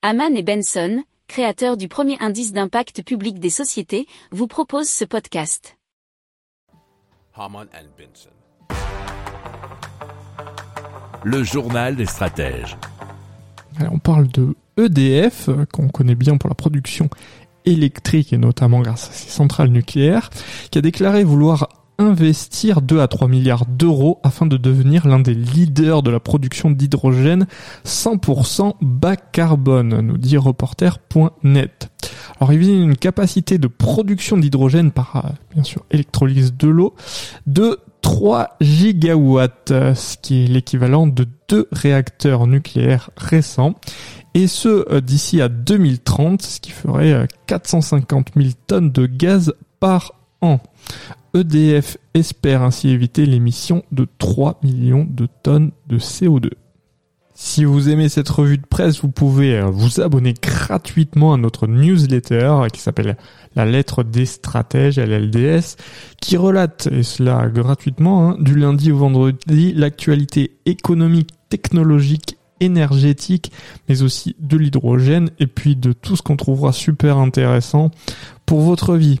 Haman et Benson, créateurs du premier indice d'impact public des sociétés, vous proposent ce podcast. Haman and Benson. Le journal des stratèges. Alors, on parle de EDF, euh, qu'on connaît bien pour la production électrique et notamment grâce à ses centrales nucléaires, qui a déclaré vouloir investir 2 à 3 milliards d'euros afin de devenir l'un des leaders de la production d'hydrogène 100% bas carbone, nous dit reporter.net. Alors il vise une capacité de production d'hydrogène par, euh, bien sûr, électrolyse de l'eau de 3 gigawatts, ce qui est l'équivalent de deux réacteurs nucléaires récents, et ce euh, d'ici à 2030, ce qui ferait 450 000 tonnes de gaz par EDF espère ainsi éviter l'émission de 3 millions de tonnes de CO2. Si vous aimez cette revue de presse, vous pouvez euh, vous abonner gratuitement à notre newsletter qui s'appelle La lettre des stratèges, LLDS, qui relate, et cela gratuitement, hein, du lundi au vendredi, l'actualité économique, technologique, énergétique, mais aussi de l'hydrogène, et puis de tout ce qu'on trouvera super intéressant pour votre vie.